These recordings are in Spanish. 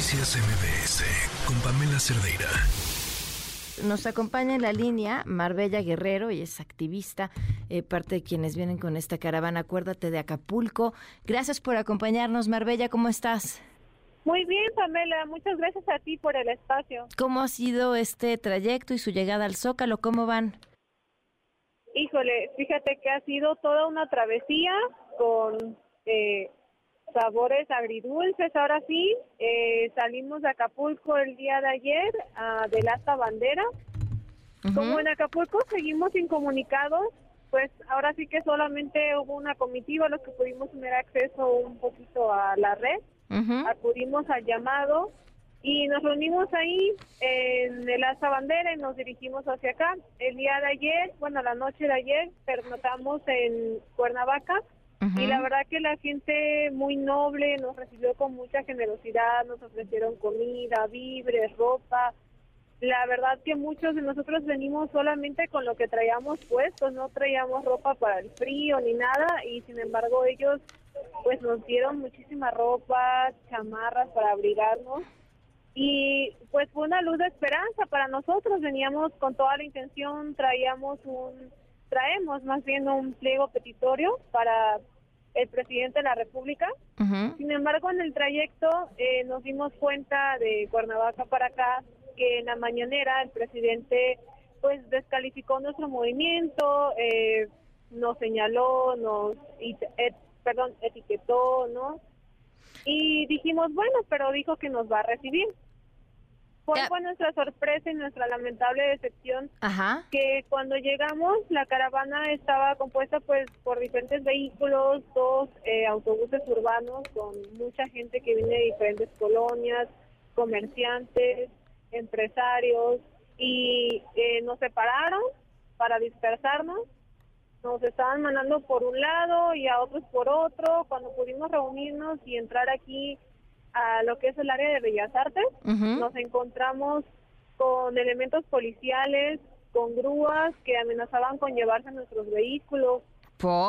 Noticias MBS con Pamela Cerdeira. Nos acompaña en la línea Marbella Guerrero, y es activista, eh, parte de quienes vienen con esta caravana Acuérdate de Acapulco. Gracias por acompañarnos, Marbella, ¿cómo estás? Muy bien, Pamela, muchas gracias a ti por el espacio. ¿Cómo ha sido este trayecto y su llegada al Zócalo? ¿Cómo van? Híjole, fíjate que ha sido toda una travesía con eh, sabores agridulces. Ahora sí, eh, salimos de Acapulco el día de ayer uh, del Asta Bandera. Como en Acapulco seguimos incomunicados, pues ahora sí que solamente hubo una comitiva los que pudimos tener acceso un poquito a la red. Acudimos al llamado y nos reunimos ahí en el Asta Bandera y nos dirigimos hacia acá. El día de ayer, bueno, la noche de ayer, pernotamos en Cuernavaca y la verdad que la gente muy noble nos recibió con mucha generosidad, nos ofrecieron comida, víveres, ropa. La verdad que muchos de nosotros venimos solamente con lo que traíamos puesto, no traíamos ropa para el frío ni nada y sin embargo ellos pues nos dieron muchísima ropa, chamarras para abrigarnos y pues fue una luz de esperanza para nosotros, veníamos con toda la intención, traíamos un traemos más bien un pliego petitorio para el presidente de la República. Sin embargo, en el trayecto eh, nos dimos cuenta de Cuernavaca para acá que en la mañanera el presidente pues descalificó nuestro movimiento, eh, nos señaló, nos perdón, etiquetó, ¿no? Y dijimos, bueno, pero dijo que nos va a recibir. ¿Cuál fue nuestra sorpresa y nuestra lamentable decepción? Que cuando llegamos, la caravana estaba compuesta pues por diferentes vehículos, dos eh, autobuses urbanos con mucha gente que viene de diferentes colonias, comerciantes, empresarios, y eh, nos separaron para dispersarnos. Nos estaban mandando por un lado y a otros por otro. Cuando pudimos reunirnos y entrar aquí a lo que es el área de Bellas Artes. Nos encontramos con elementos policiales, con grúas que amenazaban con llevarse nuestros vehículos.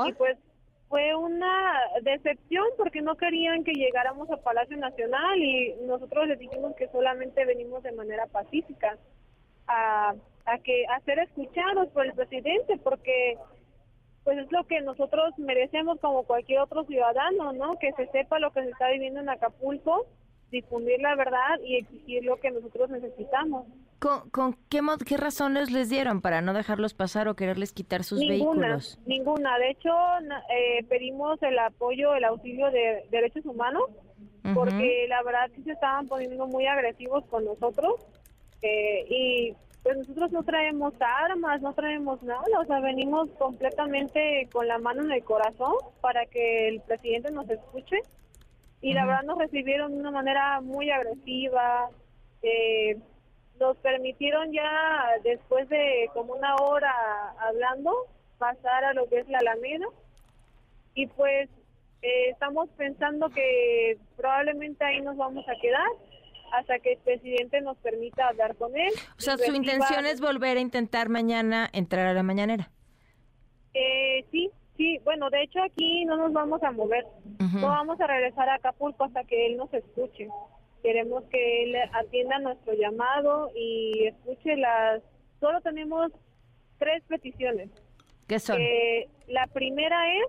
Y pues fue una decepción porque no querían que llegáramos a Palacio Nacional y nosotros les dijimos que solamente venimos de manera pacífica a, a que a ser escuchados por el presidente porque pues es lo que nosotros merecemos como cualquier otro ciudadano, ¿no? Que se sepa lo que se está viviendo en Acapulco, difundir la verdad y exigir lo que nosotros necesitamos. ¿Con, qué, qué razones les dieron para no dejarlos pasar o quererles quitar sus vehículos? Ninguna. De hecho, eh, pedimos el apoyo, el auxilio de derechos humanos, porque la verdad que se estaban poniendo muy agresivos con nosotros. Eh, y pues nosotros no traemos armas, no traemos nada, o sea, venimos completamente con la mano en el corazón para que el presidente nos escuche. Y la verdad nos recibieron de una manera muy agresiva, eh, nos permitieron ya después de como una hora hablando pasar a lo que es la Alameda. Y pues eh, estamos pensando que probablemente ahí nos vamos a quedar hasta que el presidente nos permita hablar con él. O sea, su intención es volver a intentar mañana entrar a la mañanera. Eh, sí, sí. Bueno, de hecho aquí no nos vamos a mover. No vamos a regresar a Acapulco hasta que él nos escuche. Queremos que él atienda nuestro llamado y escuche las... Solo tenemos tres peticiones. ¿Qué son? Eh, la primera es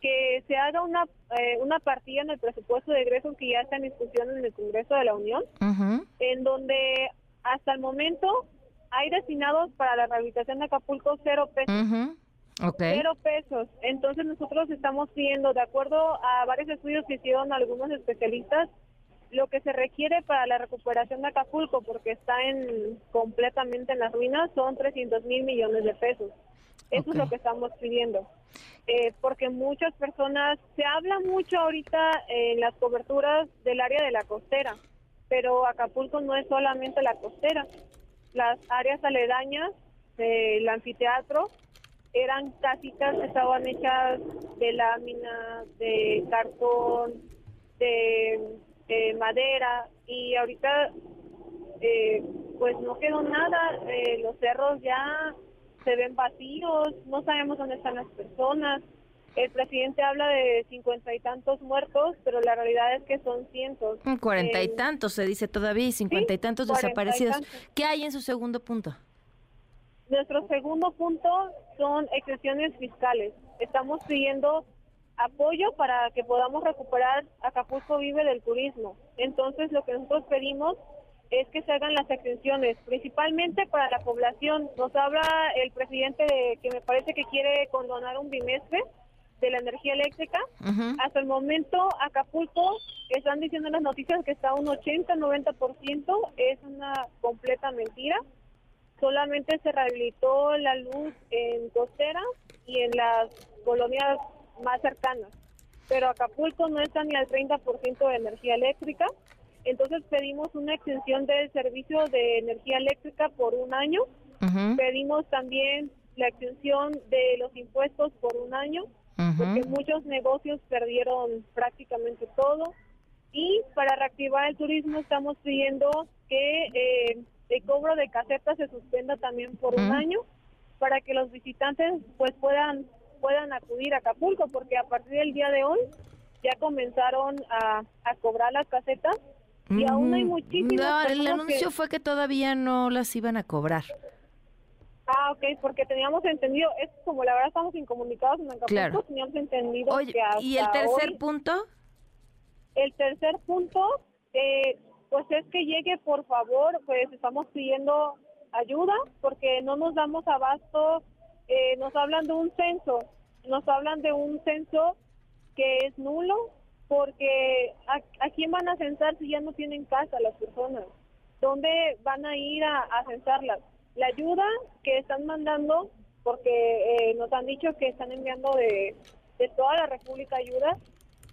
que se haga una, eh, una partida en el presupuesto de egresos que ya está en discusión en el Congreso de la Unión, en donde hasta el momento hay destinados para la rehabilitación de Acapulco cero pesos. Cero pesos. Entonces nosotros estamos pidiendo, de acuerdo a varios estudios que hicieron algunos especialistas, lo que se requiere para la recuperación de Acapulco, porque está en completamente en las ruinas, son 300 mil millones de pesos. Eso es lo que estamos pidiendo. Eh, porque muchas personas, se habla mucho ahorita en las coberturas del área de la costera, pero Acapulco no es solamente la costera. Las áreas aledañas del anfiteatro eran casitas que estaban hechas de lámina, de cartón, de, madera y ahorita eh, pues no quedó nada, eh, los cerros ya se ven vacíos, no sabemos dónde están las personas. El presidente habla de cincuenta y tantos muertos, pero la realidad es que son cientos. Mm, cuarenta y tantos se dice todavía y cincuenta y tantos desaparecidos. ¿Qué hay en su segundo punto? Nuestro segundo punto son excepciones fiscales. Estamos pidiendo apoyo para que podamos recuperar Acapulco Vive del turismo. Entonces, lo que nosotros pedimos es que se hagan las exenciones, principalmente para la población. Nos habla el presidente de que me parece que quiere condonar un bimestre de la energía eléctrica. Hasta el momento, Acapulco, están diciendo en las noticias que está un 80-90%, es una completa mentira. Solamente se rehabilitó la luz en costera y en las colonias más cercanas. Pero Acapulco no está ni al 30% de energía eléctrica. Entonces pedimos una extensión del servicio de energía eléctrica por un año. Pedimos también la extensión de los impuestos por un año, porque muchos negocios perdieron prácticamente todo. Y para reactivar el turismo estamos pidiendo que eh, el cobro de casetas se suspenda también por un año para que los visitantes pues puedan puedan acudir a Acapulco, porque a partir del día de hoy ya comenzaron a, a cobrar las casetas y aún hay muchísimas. No, el anuncio fue que todavía no las iban a cobrar. Ah, ok, porque teníamos entendido, es como la verdad estamos incomunicados en Acapulco, teníamos entendido Oye, ¿y el tercer punto? El tercer punto, eh, pues es que llegue, por favor, pues estamos pidiendo ayuda porque no nos damos abasto, eh, nos hablan de un censo, nos hablan de un censo que es nulo, porque ¿a, quién van a censar si ya no tienen casa las personas? ¿Dónde van a ir a, censarlas? La ayuda que están mandando, porque eh, nos han dicho que están enviando de, toda la República ayuda,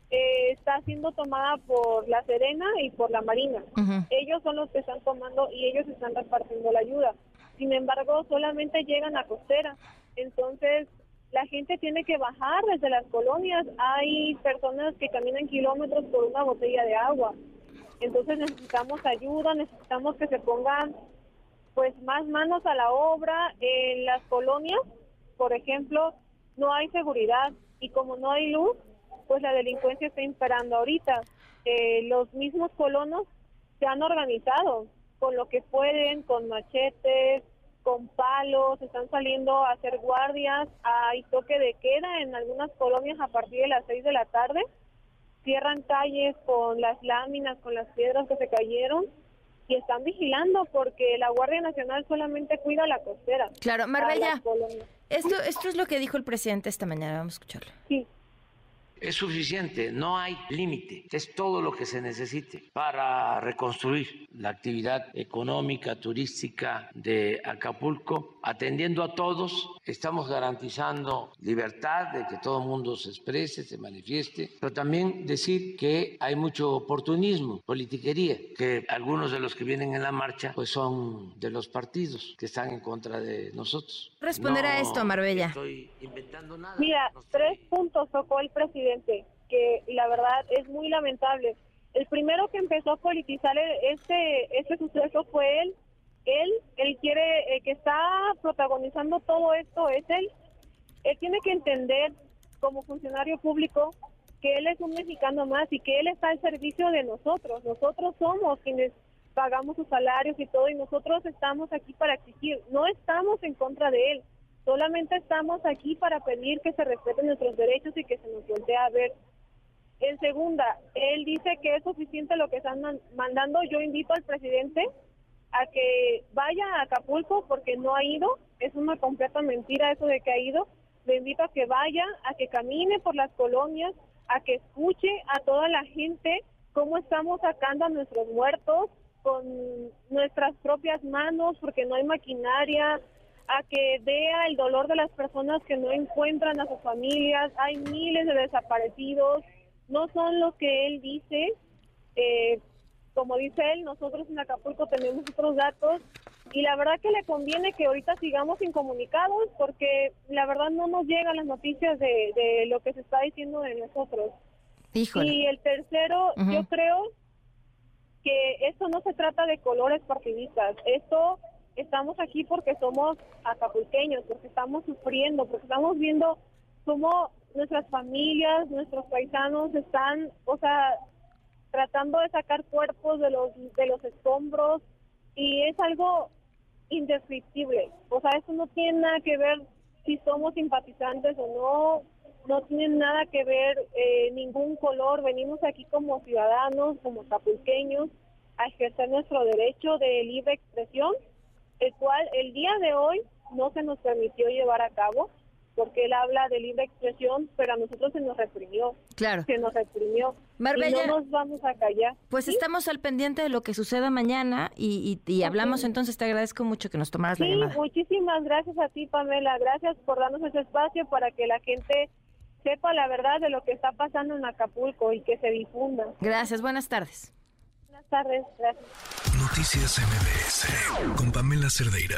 eh, está siendo tomada por la Serena y por la Marina. Ellos son los que están tomando y ellos están repartiendo la ayuda. Sin embargo, solamente llegan a costera. Entonces, la gente tiene que bajar desde las colonias. Hay personas que caminan kilómetros por una botella de agua. Entonces necesitamos ayuda, necesitamos que se pongan pues más manos a la obra. En las colonias, por ejemplo, no hay seguridad y como no hay luz, pues la delincuencia está imperando ahorita. Eh, los mismos colonos se han organizado con lo que pueden, con machetes, con palos, están saliendo a hacer guardias, hay toque de queda en algunas colonias a partir de las 6 de la tarde, cierran calles con las láminas, con las piedras que se cayeron y están vigilando porque la Guardia Nacional solamente cuida la costera. Claro, Marbella, esto, esto es lo que dijo el presidente esta mañana, vamos a escucharlo. Sí es suficiente, no hay límite, es todo lo que se necesite para reconstruir la actividad económica, turística de Acapulco, atendiendo a todos, estamos garantizando libertad de que todo el mundo se exprese, se manifieste, pero también decir que hay mucho oportunismo, politiquería, que algunos de los que vienen en la marcha pues son de los partidos que están en contra de nosotros. Responder a esto, Marbella. Estoy inventando nada. Mira, tres puntos tocó el presidente que la verdad es muy lamentable. El primero que empezó a politizar este, este suceso fue él. Él, él quiere, el que está protagonizando todo esto es él. Él tiene que entender como funcionario público que él es un mexicano más y que él está al servicio de nosotros. Nosotros somos quienes pagamos sus salarios y todo y nosotros estamos aquí para exigir. No estamos en contra de él. Solamente estamos aquí para pedir que se respeten nuestros derechos y que se nos voltee a ver. En segunda, él dice que es suficiente lo que están mandando. Yo invito al presidente a que vaya a Acapulco porque no ha ido. Es una completa mentira eso de que ha ido. Le invito a que vaya, a que camine por las colonias, a que escuche a toda la gente cómo estamos sacando a nuestros muertos con nuestras propias manos porque no hay maquinaria, a que vea el dolor de las personas que no encuentran a sus familias. Hay miles de desaparecidos, no son lo que él dice. Eh, como dice él, nosotros en Acapulco tenemos otros datos y la verdad que le conviene que ahorita sigamos incomunicados porque la verdad no nos llegan las noticias de, lo que se está diciendo de nosotros. Y el tercero, yo creo que esto no se trata de colores partidistas, esto estamos aquí porque somos acapulqueños, porque estamos sufriendo, porque estamos viendo cómo nuestras familias, nuestros paisanos están, o sea, tratando de sacar cuerpos de los de los escombros y es algo indescriptible. O sea, eso no tiene nada que ver si somos simpatizantes o no, no tiene nada que ver eh, ningún color. Venimos aquí como ciudadanos, como capulqueños, a ejercer nuestro derecho de libre expresión, el cual el día de hoy no se nos permitió llevar a cabo porque él habla de libre expresión, pero a nosotros se nos reprimió. Claro. Se nos reprimió. Marbella, y no nos vamos a callar. Pues estamos al pendiente de lo que suceda mañana y, y, hablamos entonces. Te agradezco mucho que nos tomaras la llamada. muchísimas gracias a ti, Pamela. Gracias por darnos ese espacio para que la gente sepa la verdad de lo que está pasando en Acapulco y que se difunda. Gracias, buenas tardes. Buenas tardes, gracias. Noticias MBS con Pamela Cerdeira.